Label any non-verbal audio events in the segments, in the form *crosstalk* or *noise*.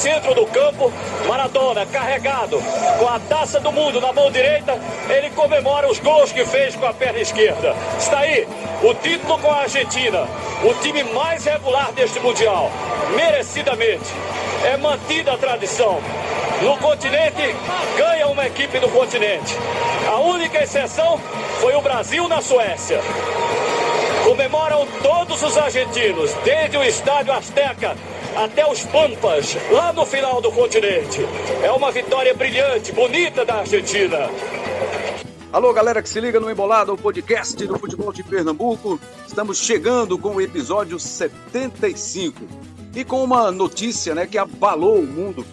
centro do campo, Maradona carregado com a taça do mundo na mão direita, ele comemora os gols que fez com a perna esquerda. Está aí o título com a Argentina, o time mais regular deste Mundial, merecidamente. É mantida a tradição. No continente, ganha uma equipe do continente. A única exceção foi o Brasil na Suécia. Comemoram todos os argentinos, desde o estádio Azteca até os Pampas, lá no final do continente. É uma vitória brilhante, bonita da Argentina. Alô, galera que se liga no Embolado, o podcast do futebol de Pernambuco. Estamos chegando com o episódio 75 e com uma notícia né, que abalou o mundo: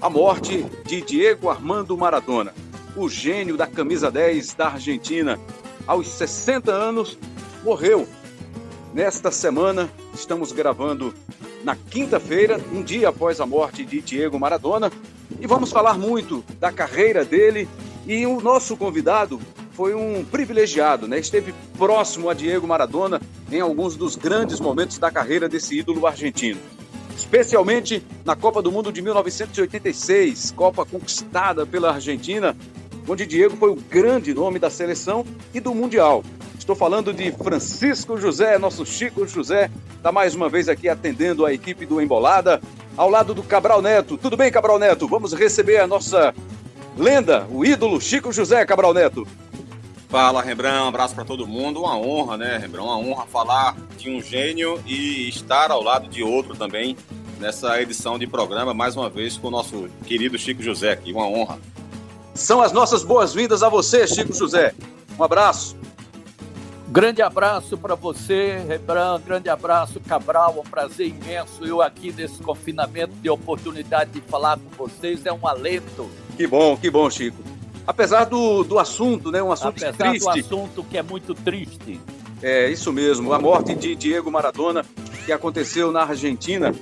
a morte de Diego Armando Maradona, o gênio da camisa 10 da Argentina. Aos 60 anos, morreu. Nesta semana, estamos gravando na quinta-feira, um dia após a morte de Diego Maradona, e vamos falar muito da carreira dele. E o nosso convidado foi um privilegiado, né? Esteve próximo a Diego Maradona em alguns dos grandes momentos da carreira desse ídolo argentino. Especialmente na Copa do Mundo de 1986, Copa conquistada pela Argentina, onde Diego foi o grande nome da seleção e do Mundial. Estou falando de Francisco José, nosso Chico José, está mais uma vez aqui atendendo a equipe do Embolada, ao lado do Cabral Neto. Tudo bem, Cabral Neto? Vamos receber a nossa lenda, o ídolo Chico José Cabral Neto. Fala, Rembrandt, um abraço para todo mundo. Uma honra, né, Rembrandt? Uma honra falar de um gênio e estar ao lado de outro também nessa edição de programa, mais uma vez com o nosso querido Chico José aqui. Uma honra. São as nossas boas-vindas a você, Chico José. Um abraço. Grande abraço para você, Rebran, grande abraço, Cabral, um prazer imenso eu aqui nesse confinamento de oportunidade de falar com vocês, é um alento. Que bom, que bom, Chico. Apesar do, do assunto, né, um assunto Apesar triste. do assunto que é muito triste. É, isso mesmo, a morte de Diego Maradona, que aconteceu na Argentina.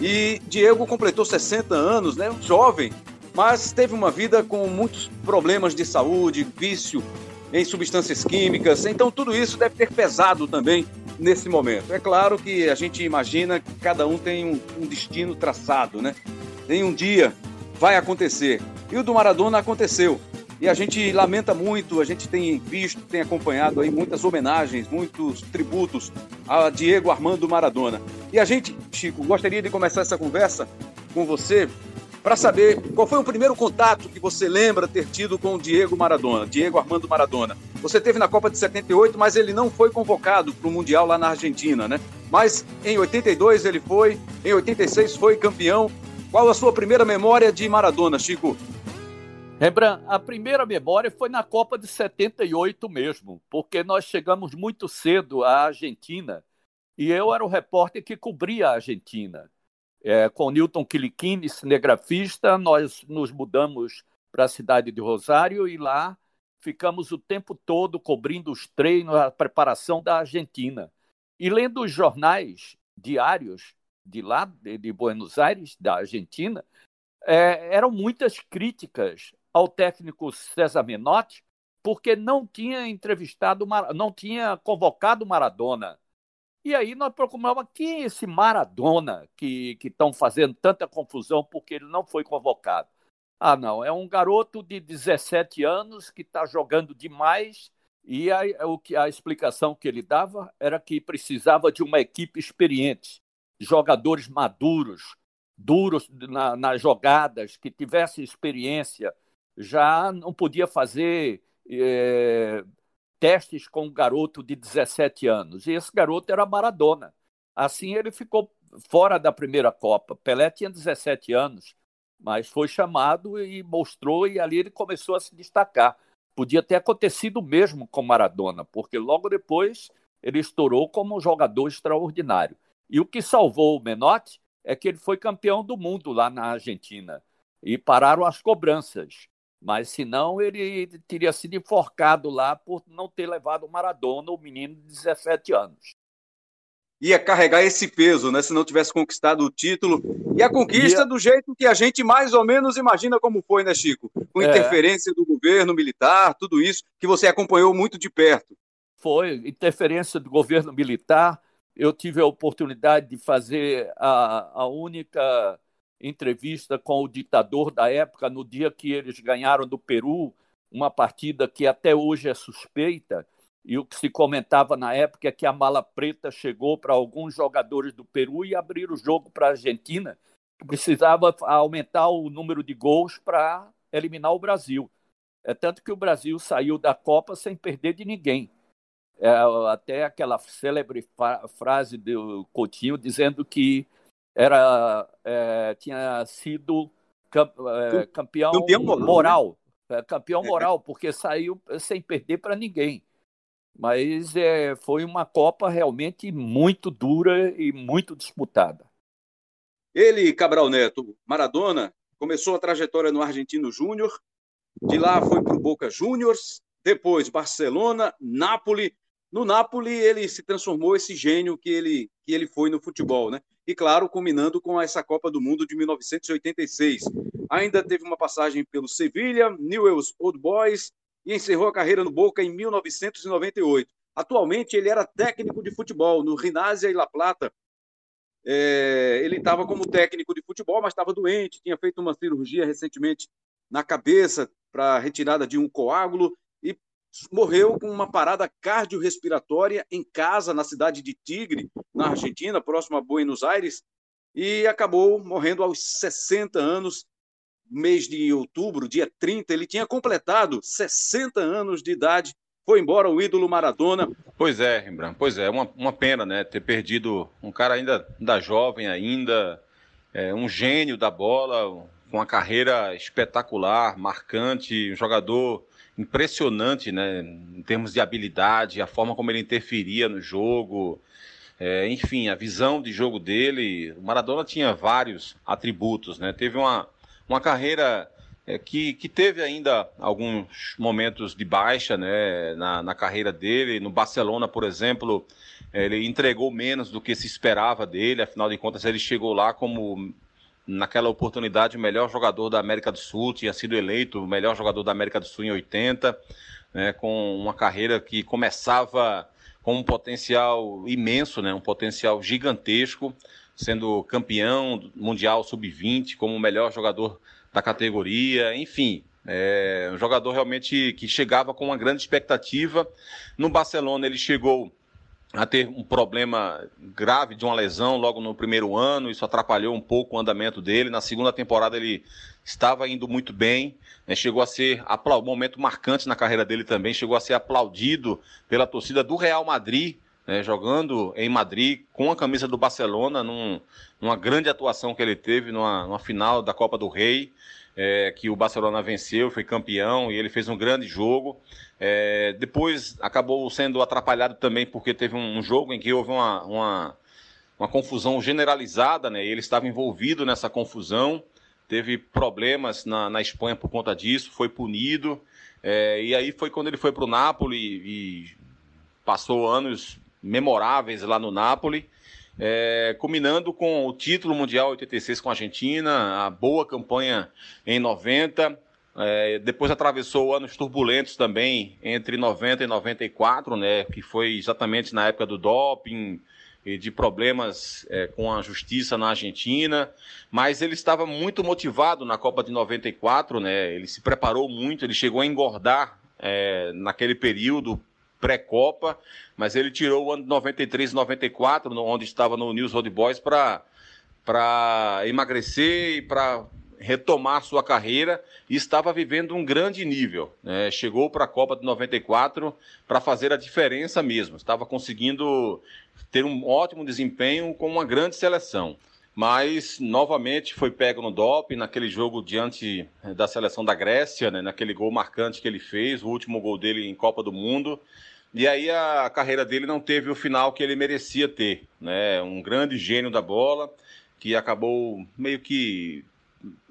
E Diego completou 60 anos, né, um jovem, mas teve uma vida com muitos problemas de saúde, vício, em substâncias químicas. Então, tudo isso deve ter pesado também nesse momento. É claro que a gente imagina que cada um tem um, um destino traçado, né? Em um dia vai acontecer. E o do Maradona aconteceu. E a gente lamenta muito, a gente tem visto, tem acompanhado aí muitas homenagens, muitos tributos a Diego Armando Maradona. E a gente, Chico, gostaria de começar essa conversa com você para saber qual foi o primeiro contato que você lembra ter tido com o Diego Maradona, Diego Armando Maradona. Você teve na Copa de 78, mas ele não foi convocado para o Mundial lá na Argentina, né? Mas em 82 ele foi, em 86 foi campeão. Qual a sua primeira memória de Maradona, Chico? Rembrandt, a primeira memória foi na Copa de 78 mesmo, porque nós chegamos muito cedo à Argentina e eu era o repórter que cobria a Argentina. É, com Newton Quiliquini, cinegrafista, nós nos mudamos para a cidade de Rosário e lá ficamos o tempo todo cobrindo os treinos, a preparação da Argentina. E lendo os jornais diários de lá, de, Buenos Aires, da Argentina, é, eram muitas críticas ao técnico César Menotti, porque não tinha entrevistado, não tinha convocado Maradona. E aí nós procuramos quem é esse Maradona que estão fazendo tanta confusão porque ele não foi convocado. Ah, não, é um garoto de 17 anos que está jogando demais e a, o que, a explicação que ele dava era que precisava de uma equipe experiente, jogadores maduros, duros na, nas jogadas, que tivessem experiência. Já não podia fazer é, testes com um garoto de 17 anos. E esse garoto era Maradona. Assim ele ficou fora da primeira Copa. Pelé tinha 17 anos, mas foi chamado e mostrou, e ali ele começou a se destacar. Podia ter acontecido mesmo com Maradona, porque logo depois ele estourou como um jogador extraordinário. E o que salvou o Menotti é que ele foi campeão do mundo lá na Argentina. E pararam as cobranças. Mas senão ele teria sido enforcado lá por não ter levado o Maradona, o menino de 17 anos. Ia carregar esse peso, né? Se não tivesse conquistado o título. E a conquista Ia... do jeito que a gente mais ou menos imagina como foi, né, Chico? Com é. interferência do governo militar, tudo isso, que você acompanhou muito de perto. Foi, interferência do governo militar. Eu tive a oportunidade de fazer a, a única entrevista com o ditador da época, no dia que eles ganharam do Peru, uma partida que até hoje é suspeita, e o que se comentava na época é que a mala preta chegou para alguns jogadores do Peru e abrir o jogo para a Argentina, que precisava aumentar o número de gols para eliminar o Brasil. É tanto que o Brasil saiu da Copa sem perder de ninguém. É, até aquela célebre frase do Coutinho dizendo que era é, tinha sido é, campeão, campeão, moral, é, campeão é. moral, porque saiu sem perder para ninguém. Mas é, foi uma Copa realmente muito dura e muito disputada. Ele, Cabral Neto, Maradona, começou a trajetória no Argentino Júnior, de lá foi para o Boca Juniors, depois Barcelona, Nápoles, no Napoli, ele se transformou esse gênio que ele, que ele foi no futebol, né? E claro, culminando com essa Copa do Mundo de 1986. Ainda teve uma passagem pelo Sevilha, Newell's Old Boys e encerrou a carreira no Boca em 1998. Atualmente, ele era técnico de futebol no Rinásia e La Plata. É, ele estava como técnico de futebol, mas estava doente, tinha feito uma cirurgia recentemente na cabeça para retirada de um coágulo morreu com uma parada cardiorrespiratória em casa, na cidade de Tigre, na Argentina, próximo a Buenos Aires, e acabou morrendo aos 60 anos, mês de outubro, dia 30. Ele tinha completado 60 anos de idade. Foi embora o ídolo Maradona. Pois é, Rembrandt, pois é, uma, uma pena, né? Ter perdido um cara ainda da jovem, ainda, é, um gênio da bola, com uma carreira espetacular, marcante, um jogador impressionante, né? Em termos de habilidade, a forma como ele interferia no jogo, é, enfim, a visão de jogo dele. O Maradona tinha vários atributos, né? Teve uma, uma carreira é, que, que teve ainda alguns momentos de baixa, né? Na, na carreira dele. No Barcelona, por exemplo, ele entregou menos do que se esperava dele. Afinal de contas, ele chegou lá como naquela oportunidade o melhor jogador da América do Sul, tinha sido eleito o melhor jogador da América do Sul em 80, né, com uma carreira que começava com um potencial imenso, né, um potencial gigantesco, sendo campeão mundial sub-20, como o melhor jogador da categoria, enfim, é um jogador realmente que chegava com uma grande expectativa. No Barcelona ele chegou a ter um problema grave de uma lesão logo no primeiro ano, isso atrapalhou um pouco o andamento dele. Na segunda temporada ele estava indo muito bem, né? chegou a ser um momento marcante na carreira dele também, chegou a ser aplaudido pela torcida do Real Madrid, né? jogando em Madrid com a camisa do Barcelona, num, numa grande atuação que ele teve numa, numa final da Copa do Rei é, que o Barcelona venceu, foi campeão e ele fez um grande jogo. É, depois acabou sendo atrapalhado também porque teve um, jogo em que houve uma, uma, uma confusão generalizada, né? Ele estava envolvido nessa confusão, teve problemas na, na Espanha por conta disso, foi punido. É, e aí foi quando ele foi para o Napoli e passou anos memoráveis lá no Napoli é, combinando com o título mundial 86 com a Argentina, a boa campanha em 90. É, depois atravessou anos turbulentos também entre 90 e 94, né, que foi exatamente na época do doping e de problemas é, com a justiça na Argentina, mas ele estava muito motivado na Copa de 94, né, ele se preparou muito, ele chegou a engordar é, naquele período pré-Copa, mas ele tirou o ano de 93 e 94, onde estava no News Old Boys, para emagrecer e para retomar sua carreira e estava vivendo um grande nível. Né? Chegou para a Copa de 94 para fazer a diferença mesmo. Estava conseguindo ter um ótimo desempenho com uma grande seleção. Mas novamente foi pego no doping naquele jogo diante da seleção da Grécia, né? naquele gol marcante que ele fez, o último gol dele em Copa do Mundo. E aí a carreira dele não teve o final que ele merecia ter, né? Um grande gênio da bola que acabou meio que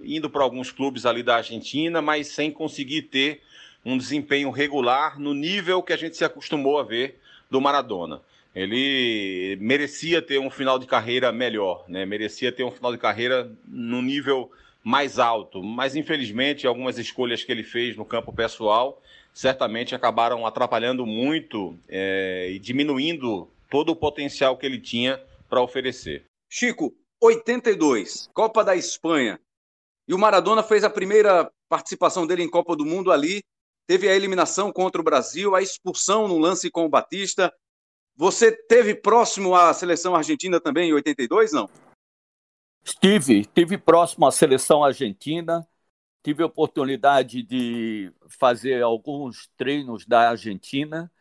indo para alguns clubes ali da Argentina, mas sem conseguir ter um desempenho regular no nível que a gente se acostumou a ver do Maradona. Ele merecia ter um final de carreira melhor, né? Merecia ter um final de carreira no nível mais alto, mas infelizmente algumas escolhas que ele fez no campo pessoal certamente acabaram atrapalhando muito é, e diminuindo todo o potencial que ele tinha para oferecer. Chico, 82, Copa da Espanha. E o Maradona fez a primeira participação dele em Copa do Mundo ali. Teve a eliminação contra o Brasil, a expulsão no lance com o Batista. Você teve próximo à seleção argentina também em 82, não? Estive, estive próximo à seleção argentina. Tive a oportunidade de fazer alguns treinos da Argentina.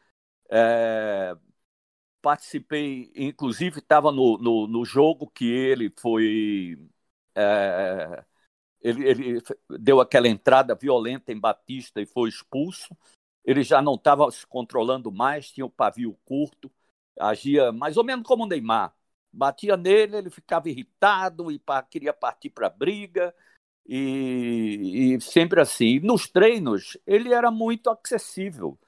É, participei, inclusive estava no, no, no, jogo que ele foi. É, ele, ele, deu aquela entrada violenta em Batista e foi expulso. Ele já não estava se controlando mais, tinha o pavio curto, agia mais ou menos como o Neymar. Batia nele, ele ficava irritado e queria partir para a briga. E, e, sempre assim. Nos treinos, ele era muito acessível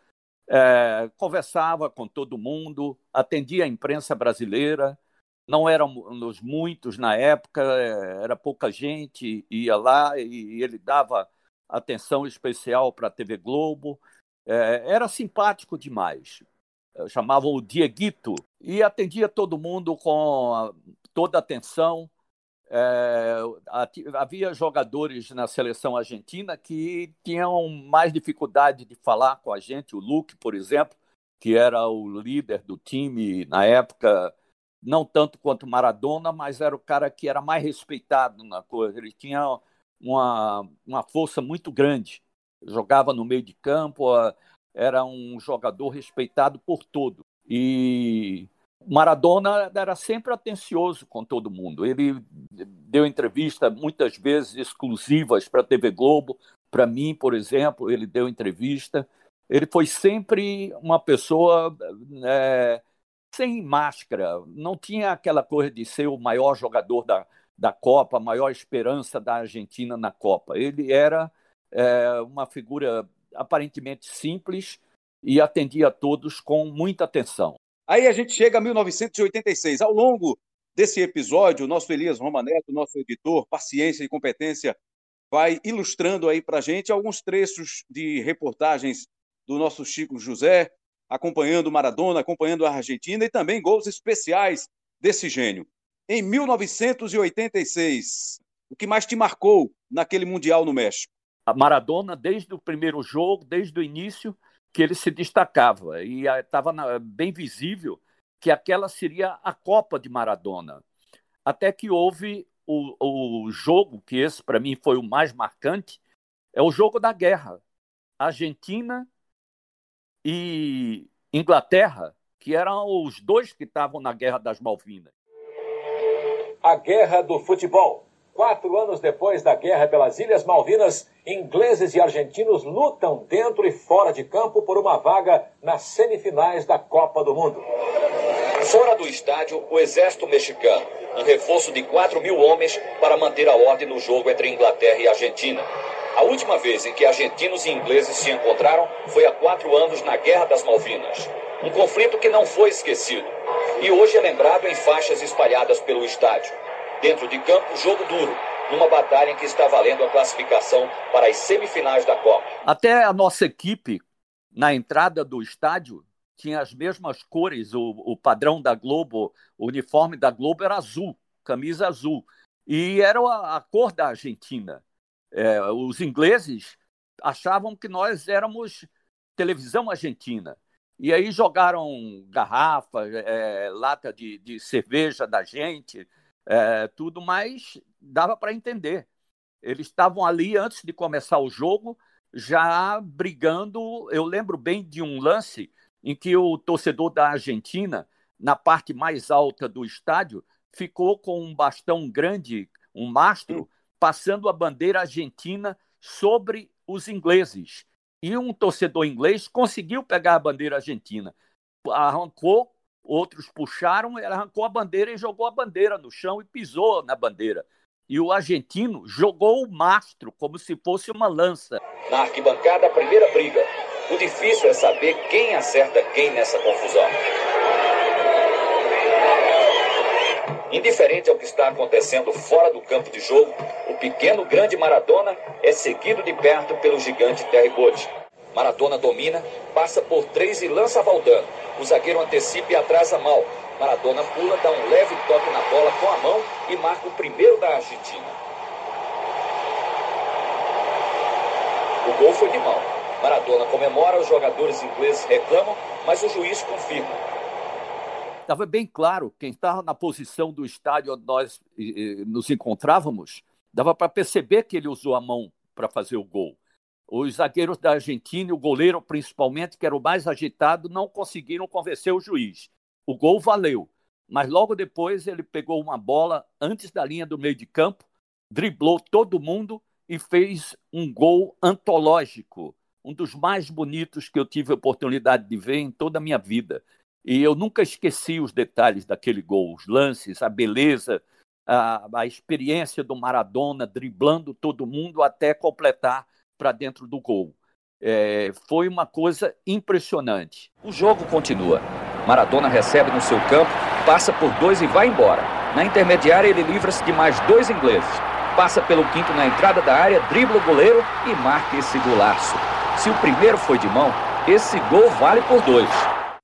é, conversava com todo mundo, atendia a imprensa brasileira, não éramos muitos na época, é, era pouca gente, ia lá e ele dava atenção especial para a TV Globo, é, era simpático demais. Chamavam o Dieguito e atendia todo mundo com toda atenção. É, havia jogadores na seleção argentina que tinham mais dificuldade de falar com a gente. O Luke, por exemplo, que era o líder do time na época, não tanto quanto Maradona, mas era o cara que era mais respeitado na coisa. Ele tinha uma, uma força muito grande, jogava no meio de campo, era um jogador respeitado por todo. E Maradona era sempre atencioso com todo mundo. Ele deu entrevista muitas vezes exclusivas para a TV Globo, para mim, por exemplo, ele deu entrevista. Ele foi sempre uma pessoa é, sem máscara, não tinha aquela coisa de ser o maior jogador da, da Copa, a maior esperança da Argentina na Copa. Ele era é, uma figura aparentemente simples e atendia a todos com muita atenção. Aí a gente chega a 1986. Ao longo desse episódio, o nosso Elias Romaneto, nosso editor, paciência e competência, vai ilustrando aí para a gente alguns trechos de reportagens do nosso Chico José, acompanhando Maradona, acompanhando a Argentina e também gols especiais desse gênio. Em 1986, o que mais te marcou naquele Mundial no México? Maradona, desde o primeiro jogo, desde o início, que ele se destacava e estava bem visível que aquela seria a Copa de Maradona. Até que houve o, o jogo, que esse para mim foi o mais marcante, é o jogo da guerra. Argentina e Inglaterra, que eram os dois que estavam na Guerra das Malvinas. A Guerra do Futebol. Quatro anos depois da guerra pelas Ilhas Malvinas, ingleses e argentinos lutam dentro e fora de campo por uma vaga nas semifinais da Copa do Mundo. Fora do estádio, o exército mexicano, um reforço de 4 mil homens para manter a ordem no jogo entre Inglaterra e Argentina. A última vez em que argentinos e ingleses se encontraram foi há quatro anos na Guerra das Malvinas. Um conflito que não foi esquecido e hoje é lembrado em faixas espalhadas pelo estádio. Dentro de campo, jogo duro, numa batalha em que está valendo a classificação para as semifinais da Copa. Até a nossa equipe, na entrada do estádio, tinha as mesmas cores, o, o padrão da Globo, o uniforme da Globo era azul, camisa azul. E era a, a cor da Argentina. É, os ingleses achavam que nós éramos televisão argentina. E aí jogaram garrafa, é, lata de, de cerveja da gente, é, tudo, mas dava para entender. Eles estavam ali antes de começar o jogo, já brigando. Eu lembro bem de um lance em que o torcedor da Argentina, na parte mais alta do estádio, ficou com um bastão grande, um mastro, passando a bandeira argentina sobre os ingleses. E um torcedor inglês conseguiu pegar a bandeira argentina, arrancou Outros puxaram, ele arrancou a bandeira e jogou a bandeira no chão e pisou na bandeira. E o argentino jogou o mastro como se fosse uma lança. Na arquibancada, a primeira briga. O difícil é saber quem acerta quem nessa confusão. Indiferente ao que está acontecendo fora do campo de jogo, o pequeno grande Maradona é seguido de perto pelo gigante Terry Bode. Maradona domina, passa por três e lança Valdano. O zagueiro antecipa e atrasa mal. Maradona pula, dá um leve toque na bola com a mão e marca o primeiro da Argentina. O gol foi de mão. Maradona comemora, os jogadores ingleses reclamam, mas o juiz confirma. Estava bem claro, quem estava na posição do estádio onde nós nos encontrávamos, dava para perceber que ele usou a mão para fazer o gol. Os zagueiros da Argentina o goleiro, principalmente, que era o mais agitado, não conseguiram convencer o juiz. O gol valeu, mas logo depois ele pegou uma bola antes da linha do meio de campo, driblou todo mundo e fez um gol antológico, um dos mais bonitos que eu tive a oportunidade de ver em toda a minha vida. E eu nunca esqueci os detalhes daquele gol, os lances, a beleza, a, a experiência do Maradona driblando todo mundo até completar para dentro do gol. É, foi uma coisa impressionante. O jogo continua. Maradona recebe no seu campo, passa por dois e vai embora. Na intermediária, ele livra-se de mais dois ingleses. Passa pelo quinto na entrada da área, dribla o goleiro e marca esse golaço. Se o primeiro foi de mão, esse gol vale por dois.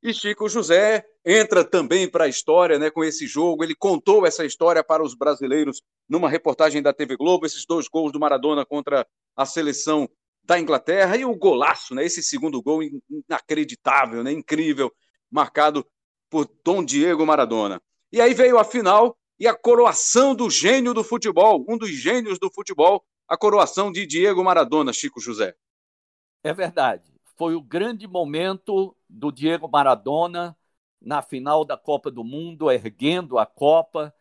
E Chico José entra também para a história né, com esse jogo. Ele contou essa história para os brasileiros numa reportagem da TV Globo, esses dois gols do Maradona contra a seleção da Inglaterra e o golaço, né, esse segundo gol inacreditável, né, incrível, marcado por Dom Diego Maradona. E aí veio a final e a coroação do gênio do futebol, um dos gênios do futebol, a coroação de Diego Maradona, Chico José. É verdade. Foi o grande momento do Diego Maradona na final da Copa do Mundo, erguendo a Copa,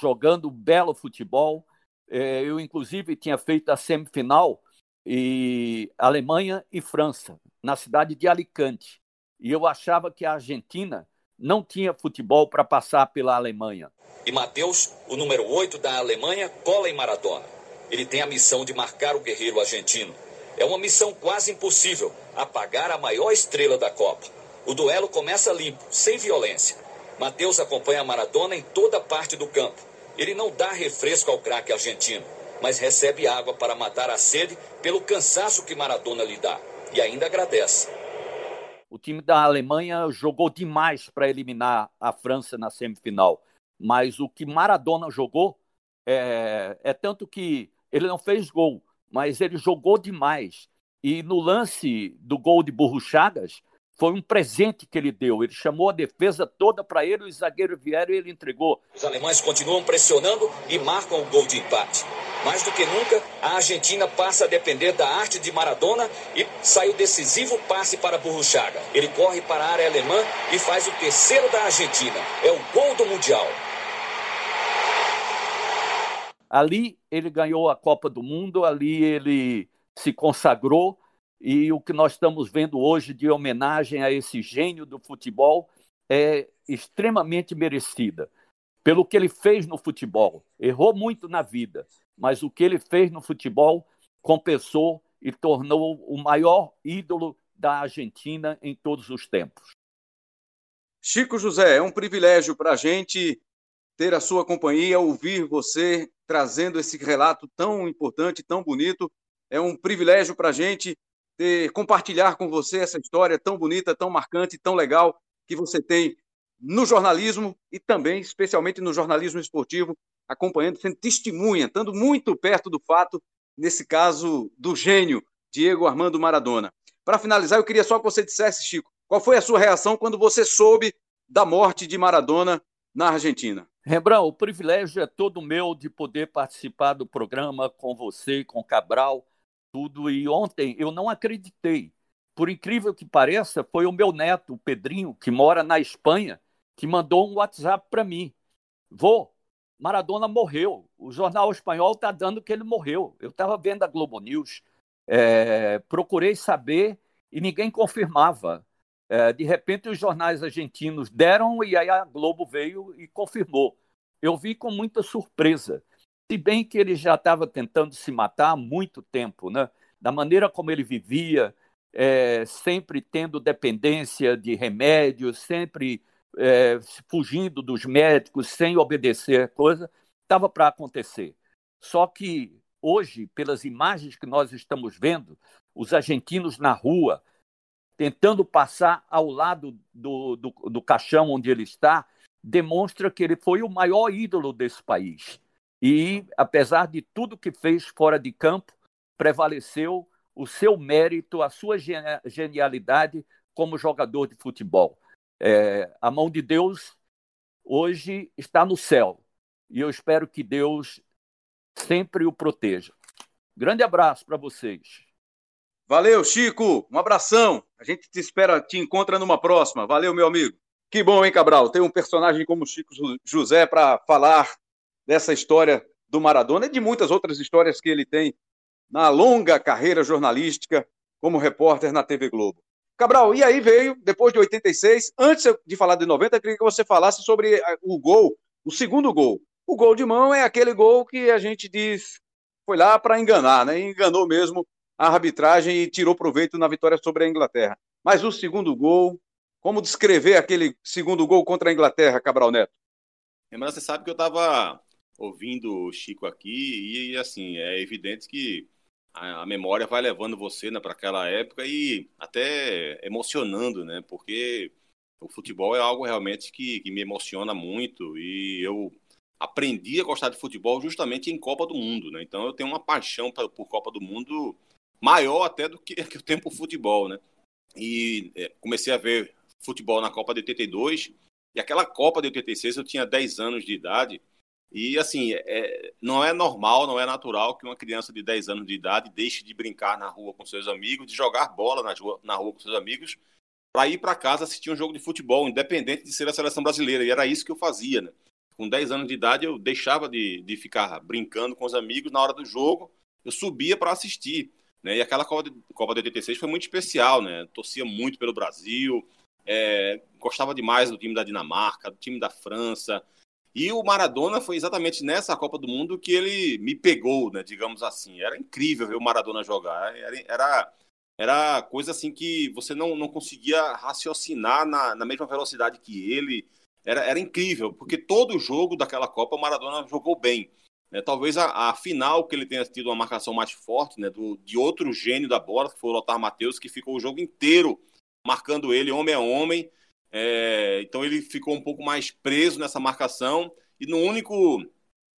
jogando belo futebol. É, eu, inclusive, tinha feito a semifinal e Alemanha e França, na cidade de Alicante e eu achava que a Argentina não tinha futebol para passar pela Alemanha. E Mateus, o número 8 da Alemanha, cola em Maradona. Ele tem a missão de marcar o guerreiro argentino. É uma missão quase impossível, apagar a maior estrela da Copa. O duelo começa limpo, sem violência. Mateus acompanha Maradona em toda parte do campo. Ele não dá refresco ao craque argentino, mas recebe água para matar a sede pelo cansaço que Maradona lhe dá. E ainda agradece. O time da Alemanha jogou demais para eliminar a França na semifinal. Mas o que Maradona jogou é, é tanto que ele não fez gol, mas ele jogou demais. E no lance do gol de Burro Chagas, foi um presente que ele deu. Ele chamou a defesa toda para ele, os zagueiros vieram e ele entregou. Os alemães continuam pressionando e marcam o gol de empate. Mais do que nunca, a Argentina passa a depender da arte de Maradona e sai o decisivo passe para Burruchaga. Ele corre para a área alemã e faz o terceiro da Argentina. É o gol do Mundial. Ali ele ganhou a Copa do Mundo, ali ele se consagrou e o que nós estamos vendo hoje de homenagem a esse gênio do futebol é extremamente merecida. Pelo que ele fez no futebol. Errou muito na vida, mas o que ele fez no futebol compensou e tornou o maior ídolo da Argentina em todos os tempos. Chico José, é um privilégio para a gente ter a sua companhia, ouvir você trazendo esse relato tão importante, tão bonito. É um privilégio para a gente ter, compartilhar com você essa história tão bonita, tão marcante, tão legal que você tem no jornalismo e também, especialmente no jornalismo esportivo, acompanhando, sendo testemunha, estando muito perto do fato, nesse caso do gênio Diego Armando Maradona. Para finalizar, eu queria só que você dissesse, Chico, qual foi a sua reação quando você soube da morte de Maradona na Argentina? Rembrandt, o privilégio é todo meu de poder participar do programa com você, com Cabral, tudo. E ontem eu não acreditei. Por incrível que pareça, foi o meu neto, o Pedrinho, que mora na Espanha, que mandou um WhatsApp para mim. Vô, Maradona morreu. O jornal espanhol está dando que ele morreu. Eu estava vendo a Globo News, é, procurei saber e ninguém confirmava. É, de repente, os jornais argentinos deram e aí a Globo veio e confirmou. Eu vi com muita surpresa. Se bem que ele já estava tentando se matar há muito tempo, né? da maneira como ele vivia, é, sempre tendo dependência de remédios, sempre é, fugindo dos médicos, sem obedecer coisa, estava para acontecer. Só que hoje, pelas imagens que nós estamos vendo, os argentinos na rua, tentando passar ao lado do, do, do caixão onde ele está, demonstra que ele foi o maior ídolo desse país. E, apesar de tudo que fez fora de campo, prevaleceu o seu mérito, a sua genialidade como jogador de futebol. É, a mão de Deus hoje está no céu e eu espero que Deus sempre o proteja. Grande abraço para vocês. Valeu, Chico. Um abração. A gente te espera, te encontra numa próxima. Valeu, meu amigo. Que bom, hein, Cabral? Tem um personagem como Chico José para falar dessa história do Maradona e de muitas outras histórias que ele tem na longa carreira jornalística como repórter na TV Globo. Cabral, e aí veio, depois de 86, antes de falar de 90, eu queria que você falasse sobre eh, o gol, o segundo gol. O gol de mão é aquele gol que a gente diz foi lá para enganar, né? Enganou mesmo a arbitragem e tirou proveito na vitória sobre a Inglaterra. Mas o segundo gol, como descrever aquele segundo gol contra a Inglaterra, Cabral Neto? Mas você sabe que eu estava ouvindo o Chico aqui e, assim, é evidente que a, a memória vai levando você né, para aquela época e até emocionando, né? Porque o futebol é algo realmente que, que me emociona muito e eu aprendi a gostar de futebol justamente em Copa do Mundo, né? Então eu tenho uma paixão por, por Copa do Mundo maior até do que, *laughs* que eu tenho futebol, né? E é, comecei a ver futebol na Copa de 82 e aquela Copa de 86 eu tinha 10 anos de idade e assim, é, não é normal, não é natural que uma criança de 10 anos de idade deixe de brincar na rua com seus amigos, de jogar bola na rua, na rua com seus amigos, para ir para casa assistir um jogo de futebol, independente de ser a seleção brasileira. E era isso que eu fazia, né? Com 10 anos de idade, eu deixava de, de ficar brincando com os amigos na hora do jogo, eu subia para assistir. Né? E aquela Copa de, Copa de 86 foi muito especial, né? Torcia muito pelo Brasil, é, gostava demais do time da Dinamarca, do time da França. E o Maradona foi exatamente nessa Copa do Mundo que ele me pegou, né, digamos assim. Era incrível ver o Maradona jogar. Era, era, era coisa assim que você não, não conseguia raciocinar na, na mesma velocidade que ele. Era, era incrível, porque todo jogo daquela Copa o Maradona jogou bem. Né? Talvez a, a, final que ele tenha tido uma marcação mais forte, né, do, de outro gênio da bola, que foi o Lothar Matheus, que ficou o jogo inteiro marcando ele homem a homem. É, então ele ficou um pouco mais preso nessa marcação e no único,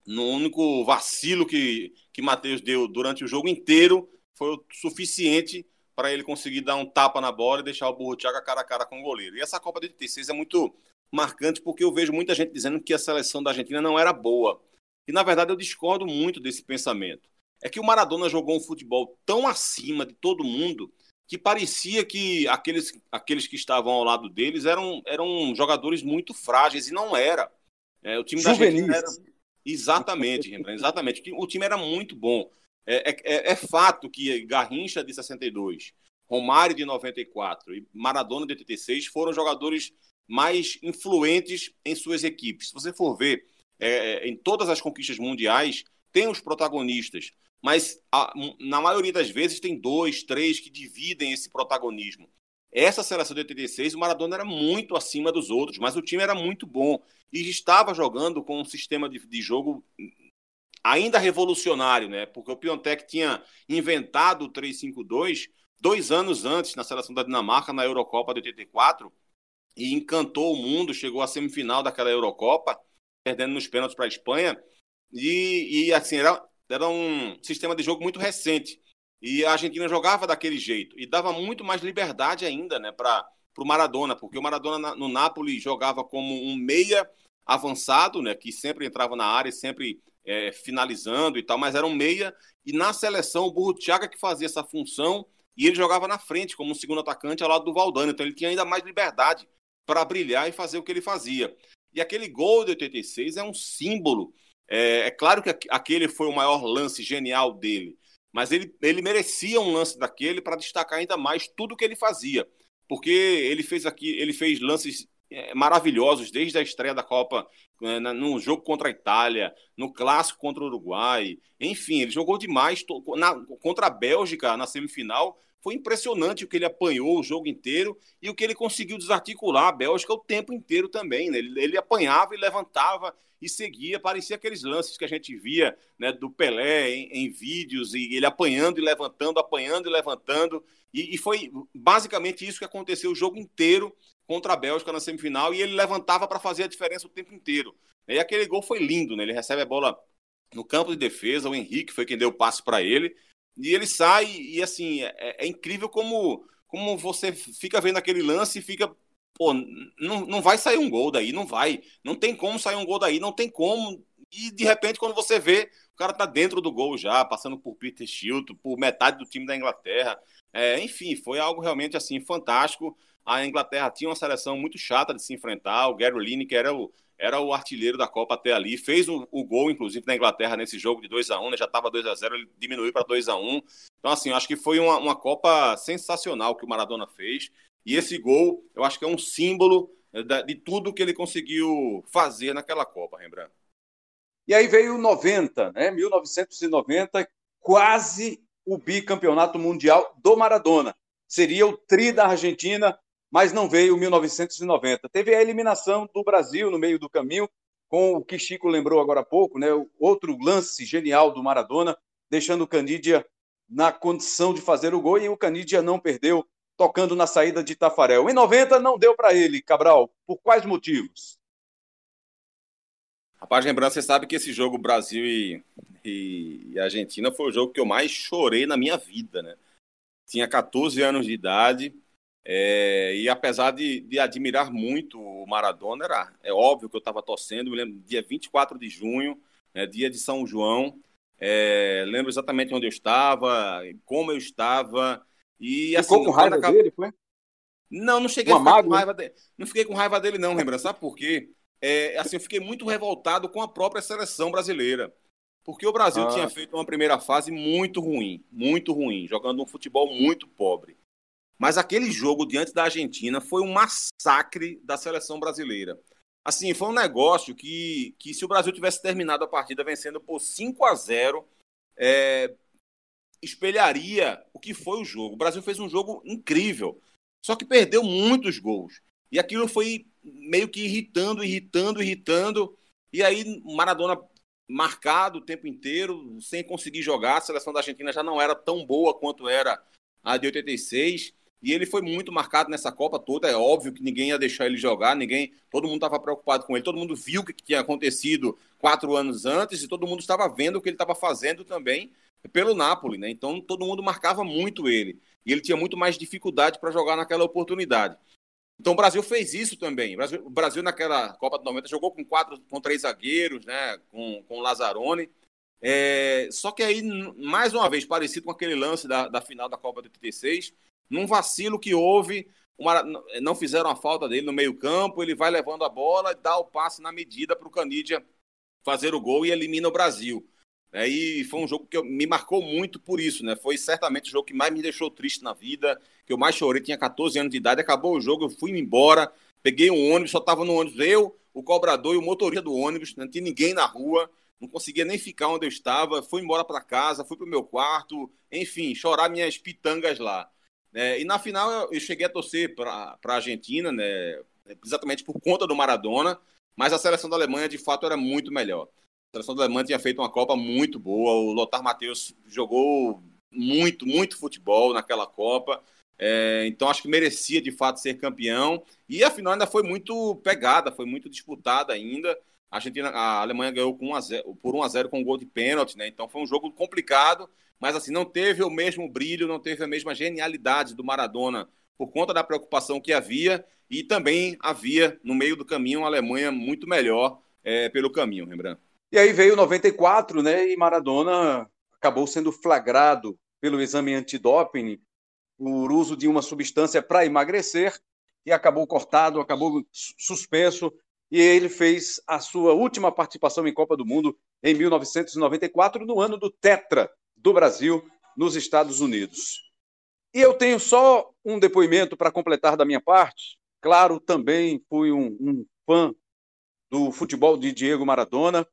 no único vacilo que, que Matheus deu durante o jogo inteiro foi o suficiente para ele conseguir dar um tapa na bola e deixar o Burro Thiago cara a cara com o goleiro. E essa Copa de 86 é muito marcante porque eu vejo muita gente dizendo que a seleção da Argentina não era boa. E na verdade eu discordo muito desse pensamento. É que o Maradona jogou um futebol tão acima de todo mundo que parecia que aqueles, aqueles que estavam ao lado deles eram, eram jogadores muito frágeis, e não era. É, o time Juvenis. da Argentina era... Exatamente, Rembrandt, exatamente. O time era muito bom. É, é, é, fato que Garrincha de 62, Romário de 94 e Maradona de 86 foram jogadores mais influentes em suas equipes. Se você for ver é, em todas as conquistas mundiais, tem os protagonistas mas a, na maioria das vezes tem dois, três que dividem esse protagonismo. Essa seleção de 86, o Maradona era muito acima dos outros, mas o time era muito bom e estava jogando com um sistema de, de jogo ainda revolucionário, né? Porque o Piontek tinha inventado o 3-5-2 dois anos antes na seleção da Dinamarca na Eurocopa de 84 e encantou o mundo, chegou à semifinal daquela Eurocopa, perdendo nos pênaltis para a Espanha. E, e assim, era, era um sistema de jogo muito recente. E a Argentina jogava daquele jeito. E dava muito mais liberdade ainda né, para o Maradona, porque o Maradona no Napoli jogava como um meia avançado, né, que sempre entrava na área, sempre é, finalizando e tal, mas era um meia. E na seleção, o Burro Thiago que fazia essa função e ele jogava na frente como um segundo atacante ao lado do Valdano. Então ele tinha ainda mais liberdade para brilhar e fazer o que ele fazia. E aquele gol de 86 é um símbolo é, é claro que aquele foi o maior lance genial dele, mas ele, ele merecia um lance daquele para destacar ainda mais tudo que ele fazia, porque ele fez aqui, ele fez lances é, maravilhosos desde a estreia da Copa, é, no jogo contra a Itália, no clássico contra o Uruguai, enfim, ele jogou demais na, contra a Bélgica na semifinal, foi impressionante o que ele apanhou o jogo inteiro e o que ele conseguiu desarticular a Bélgica o tempo inteiro também. Né? Ele, ele, apanhava e levantava e seguia. Parecia aqueles lances que a gente via né, do Pelé em, em vídeos, e ele apanhando e levantando, apanhando e levantando. E, e, foi basicamente isso que aconteceu o jogo inteiro contra a Bélgica na semifinal. E ele levantava para fazer a diferença o tempo inteiro. E aquele gol foi lindo, né? Ele recebe a bola no campo de defesa, o Henrique foi quem deu o passe para ele. E ele sai, e assim, é, é, incrível como, como você fica vendo aquele lance e fica. Pô, não, não vai sair um gol daí, não vai. Não tem como sair um gol daí, não tem como. E de repente, quando você vê, o cara tá dentro do gol já, passando por Peter Shilton, por metade do time da Inglaterra. É, enfim, foi algo realmente assim fantástico. A Inglaterra tinha uma seleção muito chata de se enfrentar. O Gary Lineker era o, era o artilheiro da Copa até ali, fez o, o gol, inclusive, na Inglaterra nesse jogo de 2 a 1 né? já estava 2 a 0 ele diminuiu para 2 a 1 Então, assim, acho que foi uma, uma Copa sensacional que o Maradona fez. E esse gol, eu acho que é um símbolo eh, de tudo que ele conseguiu fazer naquela Copa, Rembrandt. E aí veio 90, né? 1990, quase o bicampeonato mundial do Maradona. Seria o tri da Argentina mas não veio 1990. Teve a eliminação do Brasil no meio do caminho, com o que Chico lembrou agora há pouco, né? outro lance genial do Maradona, deixando o Canidia na condição de fazer o gol e o Canidia não perdeu, tocando na saída de Tafarel. Em 90 não deu para ele, Cabral. Por quais motivos? Rapaz, lembrando, você sabe que esse jogo Brasil e, e, e Argentina foi o jogo que eu mais chorei na minha vida, né? Tinha 14 anos de idade, é, e apesar de, de, admirar muito o Maradona, era, é óbvio que eu estava torcendo. Me lembro dia 24 de junho, é, dia de São João. É, lembro exatamente onde eu estava, como eu estava. E, assim, Ficou com raiva acabou... dele, foi? Não, não cheguei Uma a ficar com raiva dele. Não fiquei com raiva dele, não, lembra? Sabe por quê? É, assim, eu fiquei muito revoltado com a própria seleção brasileira. Porque o Brasil ah. tinha feito uma primeira fase muito ruim, muito ruim, jogando um futebol muito pobre. Mas aquele jogo diante da Argentina foi um massacre da seleção brasileira. Assim, foi um negócio que, que se o Brasil tivesse terminado a partida vencendo por 5 a 0 é, espelharia o que foi o jogo. O Brasil fez um jogo incrível, só que perdeu muitos gols. E aquilo foi meio que irritando, irritando, irritando. E aí Maradona marcado o tempo inteiro, sem conseguir jogar. A seleção da Argentina já não era tão boa quanto era a de 86. E ele foi muito marcado nessa Copa toda. É óbvio que ninguém ia deixar ele jogar, ninguém, todo mundo estava preocupado com ele, todo mundo viu o que tinha acontecido quatro anos antes e todo mundo estava vendo o que ele estava fazendo também pelo Napoli, né? Então todo mundo marcava muito ele e ele tinha muito mais dificuldade para jogar naquela oportunidade. Então o Brasil fez isso também. O Brasil, o Brasil naquela Copa de 90 jogou com quatro, com três zagueiros, né? Com, com o Lazzaroni. É, só que aí, mais uma vez, parecido com aquele lance da, da final da Copa de 86, num vacilo que houve, uma, não fizeram a falta dele no meio-campo, ele vai levando a bola, dá o passe na medida para o Canidia fazer o gol e elimina o Brasil. É, e foi um jogo que eu, me marcou muito por isso, né? Foi certamente o jogo que mais me deixou triste na vida, que eu mais chorei, tinha 14 anos de idade, acabou o jogo, eu fui embora, peguei um ônibus, só estava no ônibus eu, o cobrador e o motorista do ônibus, não tinha ninguém na rua, não conseguia nem ficar onde eu estava, fui embora para casa, fui para o meu quarto, enfim, chorar minhas pitangas lá. É, e na final eu, eu, cheguei a torcer para a Argentina, né, exatamente por conta do Maradona, mas a seleção da Alemanha de fato era muito melhor. A seleção da Alemanha tinha feito uma Copa muito boa, o Lothar Matthäus jogou muito, muito futebol naquela Copa. É, então acho que merecia de fato ser campeão. E a final ainda foi muito pegada, foi muito disputada ainda. A, Argentina, a Alemanha ganhou com 1 a 0, por 1 a 0 com um gol de pênalti, né? Então foi um jogo complicado mas assim, não teve o mesmo brilho, não teve a mesma genialidade do Maradona por conta da preocupação que havia e também havia no meio do caminho uma Alemanha muito melhor é, pelo caminho, Rembrandt. E aí veio 94, né? E Maradona acabou sendo flagrado pelo exame antidoping por uso de uma substância para emagrecer e acabou cortado, acabou suspenso e ele fez a sua última participação em Copa do Mundo em 1994 no ano do Tetra, do Brasil nos Estados Unidos. E eu tenho só um depoimento para completar da minha parte. Claro, também fui um, um fã do futebol de Diego Maradona.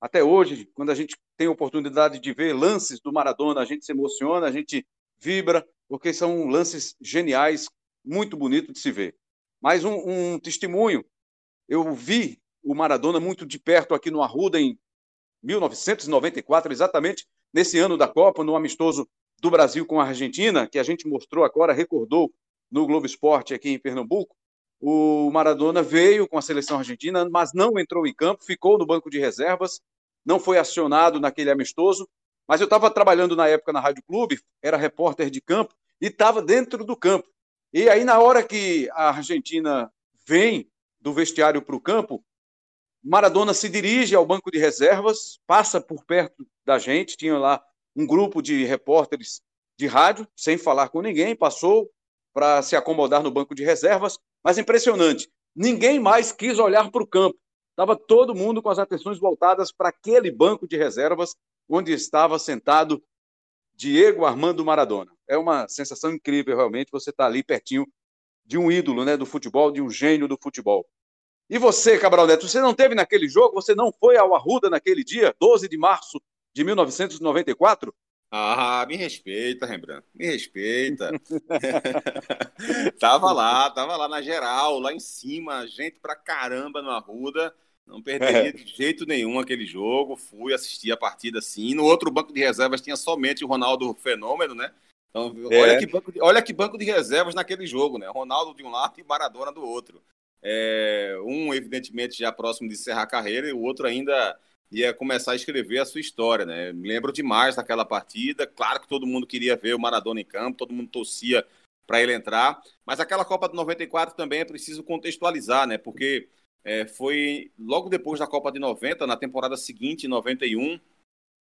Até hoje, quando a gente tem oportunidade de ver lances do Maradona, a gente se emociona, a gente vibra, porque são lances geniais, muito bonito de se ver. Mais um, um testemunho, eu vi o Maradona muito de perto aqui no Arruda em 1994, exatamente nesse ano da Copa, no amistoso do Brasil com a Argentina, que a gente mostrou agora, recordou no Globo Esporte aqui em Pernambuco. O Maradona veio com a seleção argentina, mas não entrou em campo, ficou no banco de reservas, não foi acionado naquele amistoso. Mas eu estava trabalhando na época na Rádio Clube, era repórter de campo e estava dentro do campo. E aí, na hora que a Argentina vem do vestiário para o campo, Maradona se dirige ao banco de reservas, passa por perto da gente, tinha lá um grupo de repórteres de rádio, sem falar com ninguém, passou para se acomodar no banco de reservas, mas impressionante, ninguém mais quis olhar para o campo. Estava todo mundo com as atenções voltadas para aquele banco de reservas onde estava sentado Diego Armando Maradona. É uma sensação incrível, realmente, você estar tá ali pertinho de um ídolo né, do futebol, de um gênio do futebol. E você, Cabral Neto, você não teve naquele jogo? Você não foi ao Arruda naquele dia, 12 de março de 1994? Ah, me respeita, Rembrandt, me respeita. *laughs* tava lá, tava lá na geral, lá em cima, gente pra caramba no Arruda. Não perderia é. de jeito nenhum aquele jogo. Fui assistir a partida sim. No outro banco de reservas tinha somente o Ronaldo Fenômeno, né? Então, é. olha, que banco de, olha que banco de reservas naquele jogo, né? Ronaldo de um lado e Maradona do outro. É, um, evidentemente, já próximo de encerrar a carreira, e o outro ainda ia começar a escrever a sua história, né? Me lembro demais daquela partida. Claro que todo mundo queria ver o Maradona em campo, todo mundo torcia para ele entrar. Mas aquela Copa de 94 também é preciso contextualizar, né? Porque é, foi logo depois da Copa de 90, na temporada seguinte, em 91,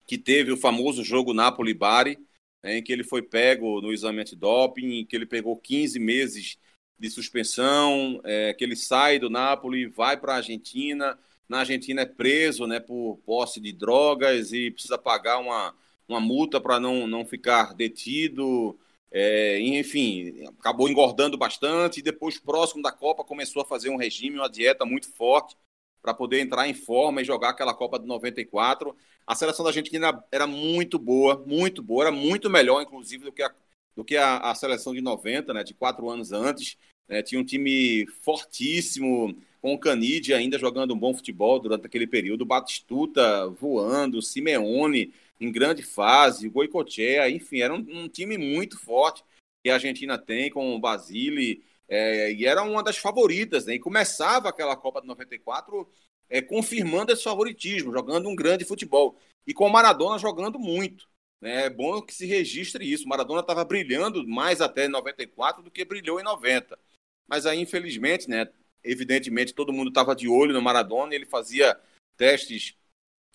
que teve o famoso jogo Napoli-Bari, em que ele foi pego no exame antidoping, que ele pegou 15 meses de suspensão, é, que ele sai do Napoli, vai para a Argentina, na Argentina é preso né, por posse de drogas e precisa pagar uma, uma multa para não, não ficar detido. É, enfim, acabou engordando bastante e depois, próximo da Copa, começou a fazer um regime, uma dieta muito forte para poder entrar em forma e jogar aquela Copa de 94. A seleção da Argentina era muito boa, muito boa, era muito melhor, inclusive, do que a, do que a, a seleção de 90, né, de quatro anos antes. Né, tinha um time fortíssimo, com o Canidia ainda jogando um bom futebol durante aquele período, Batistuta voando, Simeone em grande fase, o Goicoechea, enfim, era um, um, time muito forte que a Argentina tem com o Basile, é, e era uma das favoritas, né? E começava aquela Copa de 94 é, confirmando esse favoritismo, jogando um grande futebol. E com o Maradona jogando muito. Né? É bom que se registre isso. Maradona estava brilhando mais até em 94 do que brilhou em 90. Mas aí, infelizmente, né? Evidentemente, todo mundo estava de olho no Maradona, ele fazia testes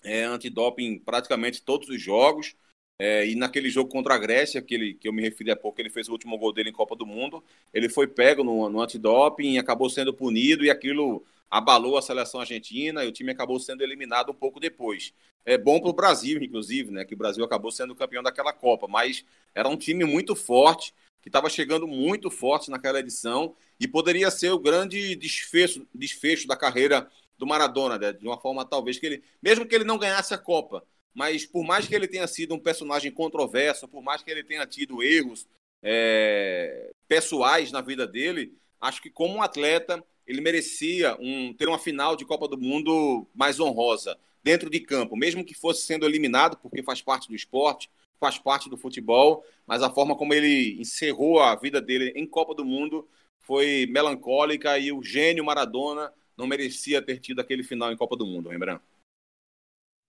é, antidoping praticamente todos os jogos. É, e naquele jogo contra a Grécia, que, ele, que eu me referi há pouco, ele fez o último gol dele em Copa do Mundo. Ele foi pego no, no antidoping, acabou sendo punido e aquilo abalou a seleção argentina e o time acabou sendo eliminado um pouco depois. É bom para o Brasil, inclusive, né? Que o Brasil acabou sendo campeão daquela Copa, mas era um time muito forte, que estava chegando muito forte naquela edição e poderia ser o grande desfecho, desfecho da carreira do Maradona, né? de uma forma talvez que ele, mesmo que ele não ganhasse a Copa, mas por mais que ele tenha sido um personagem controverso, por mais que ele tenha tido erros é, pessoais na vida dele, acho que como um atleta ele merecia um, ter uma final de Copa do Mundo mais honrosa dentro de campo, mesmo que fosse sendo eliminado, porque faz parte do esporte, faz parte do futebol, mas a forma como ele encerrou a vida dele em Copa do Mundo foi melancólica e o gênio Maradona não merecia ter tido aquele final em Copa do Mundo, lembrando.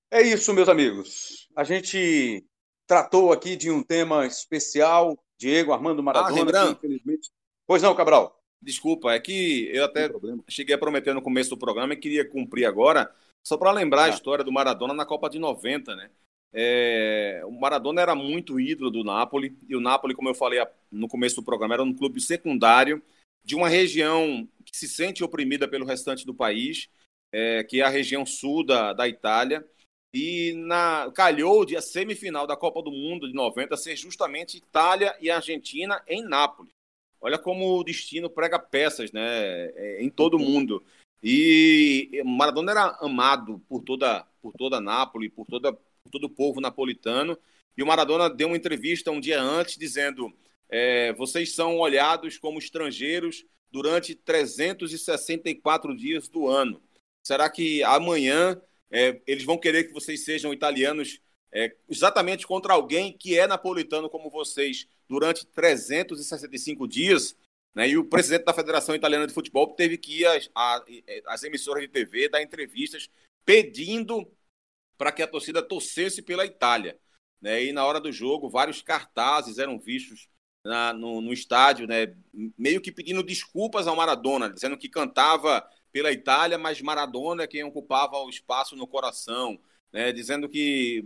É isso, meus amigos. A gente tratou aqui de um tema especial, Diego Armando Maradona, ah, infelizmente. Pois não, Cabral. Desculpa, é que eu até cheguei a prometer no começo do programa e queria cumprir agora, só para lembrar ah. a história do Maradona na Copa de 90, né? É, o Maradona era muito ídolo do Napoli, e o Napoli, como eu falei no começo do programa, era um clube secundário de uma região que se sente oprimida pelo restante do país, é, que é a região sul da, da Itália. E na, calhou de a semifinal da Copa do Mundo de 90 ser justamente Itália e Argentina em Nápoles. Olha como o destino prega peças né, é, em todo o mundo. E Maradona era amado por toda, por toda Nápoles, por, toda, por todo o povo napolitano. E o Maradona deu uma entrevista um dia antes dizendo: é, vocês são olhados como estrangeiros durante 364 dias do ano. Será que amanhã é, eles vão querer que vocês sejam italianos é, exatamente contra alguém que é napolitano como vocês durante 365 dias? Né? E o presidente da Federação Italiana de Futebol teve que ir às, às emissoras de TV dar entrevistas pedindo para que a torcida torcesse pela Itália. Né? E na hora do jogo, vários cartazes eram vistos na, no, no, estádio, né? meio que pedindo desculpas ao Maradona, dizendo que cantava pela Itália, mas Maradona é quem ocupava o espaço no coração, né? dizendo que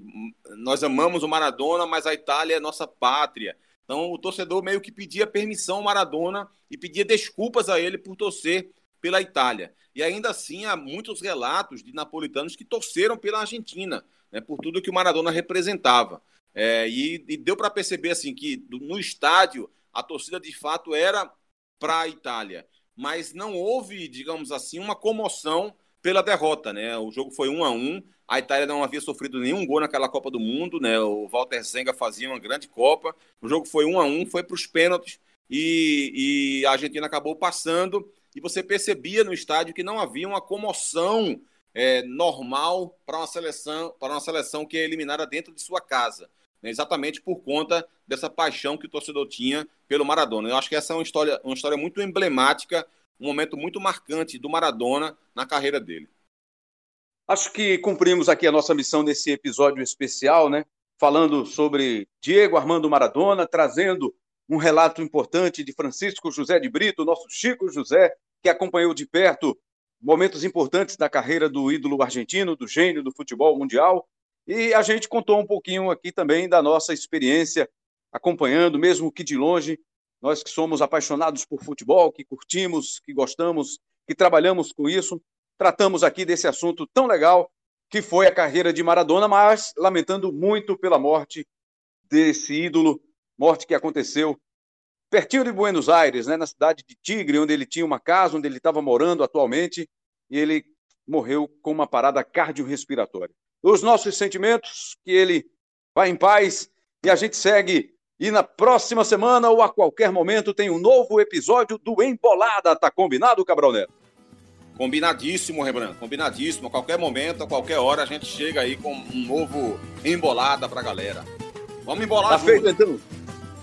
nós amamos o Maradona, mas a Itália é nossa pátria. Então o torcedor meio que pedia permissão ao Maradona e pedia desculpas a ele por torcer pela Itália. E ainda assim há muitos relatos de napolitanos que torceram pela Argentina, né, por tudo que o Maradona representava. É, e, e, deu para perceber assim que no estádio a torcida de fato era para a Itália, mas não houve, digamos assim, uma comoção pela derrota, né? O jogo foi um a um. A Itália não havia sofrido nenhum gol naquela Copa do Mundo, né? O Walter Zenga fazia uma grande Copa. O jogo foi um a um, foi para os pênaltis e, e a Argentina acabou passando. E você percebia no estádio que não havia uma comoção é, normal para uma seleção para uma seleção que é eliminada dentro de sua casa né, exatamente por conta dessa paixão que o torcedor tinha pelo Maradona. Eu acho que essa é uma história, uma história muito emblemática, um momento muito marcante do Maradona na carreira dele. Acho que cumprimos aqui a nossa missão nesse episódio especial, né? Falando sobre Diego Armando Maradona, trazendo um relato importante de Francisco José de Brito, nosso Chico José, que acompanhou de perto momentos importantes da carreira do ídolo argentino, do gênio do futebol mundial, e a gente contou um pouquinho aqui também da nossa experiência acompanhando, mesmo que de longe, nós que somos apaixonados por futebol, que curtimos, que gostamos, que trabalhamos com isso, tratamos aqui desse assunto tão legal que foi a carreira de Maradona, mas lamentando muito pela morte desse ídolo, morte que aconteceu pertinho de Buenos Aires, né, na cidade de Tigre, onde ele tinha uma casa, onde ele estava morando atualmente, e ele morreu com uma parada cardiorrespiratória os nossos sentimentos, que ele vá em paz e a gente segue. E na próxima semana ou a qualquer momento tem um novo episódio do Embolada. Tá combinado, Cabral Neto? Combinadíssimo, Rembrandt. Combinadíssimo. A qualquer momento, a qualquer hora, a gente chega aí com um novo Embolada pra galera. Vamos embolar Tá junto. feito então.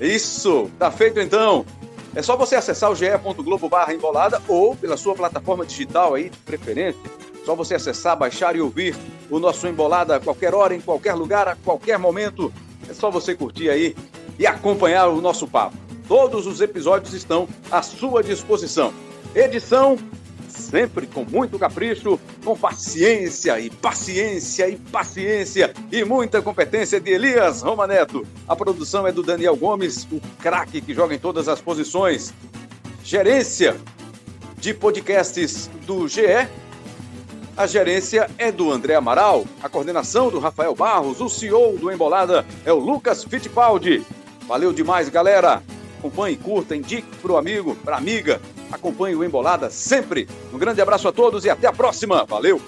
Isso, tá feito então. É só você acessar o ge.globo barra embolada ou pela sua plataforma digital aí de preferência só você acessar, baixar e ouvir o nosso Embolada a qualquer hora, em qualquer lugar, a qualquer momento. É só você curtir aí e acompanhar o nosso papo. Todos os episódios estão à sua disposição. Edição sempre com muito capricho, com paciência e paciência e paciência e muita competência de Elias Romaneto. A produção é do Daniel Gomes, o craque que joga em todas as posições. Gerência de podcasts do GE a gerência é do André Amaral, a coordenação do Rafael Barros, o CEO do Embolada é o Lucas Fittipaldi. Valeu demais, galera. Acompanhe, curta, indique para o amigo, para amiga. Acompanhe o Embolada sempre. Um grande abraço a todos e até a próxima. Valeu!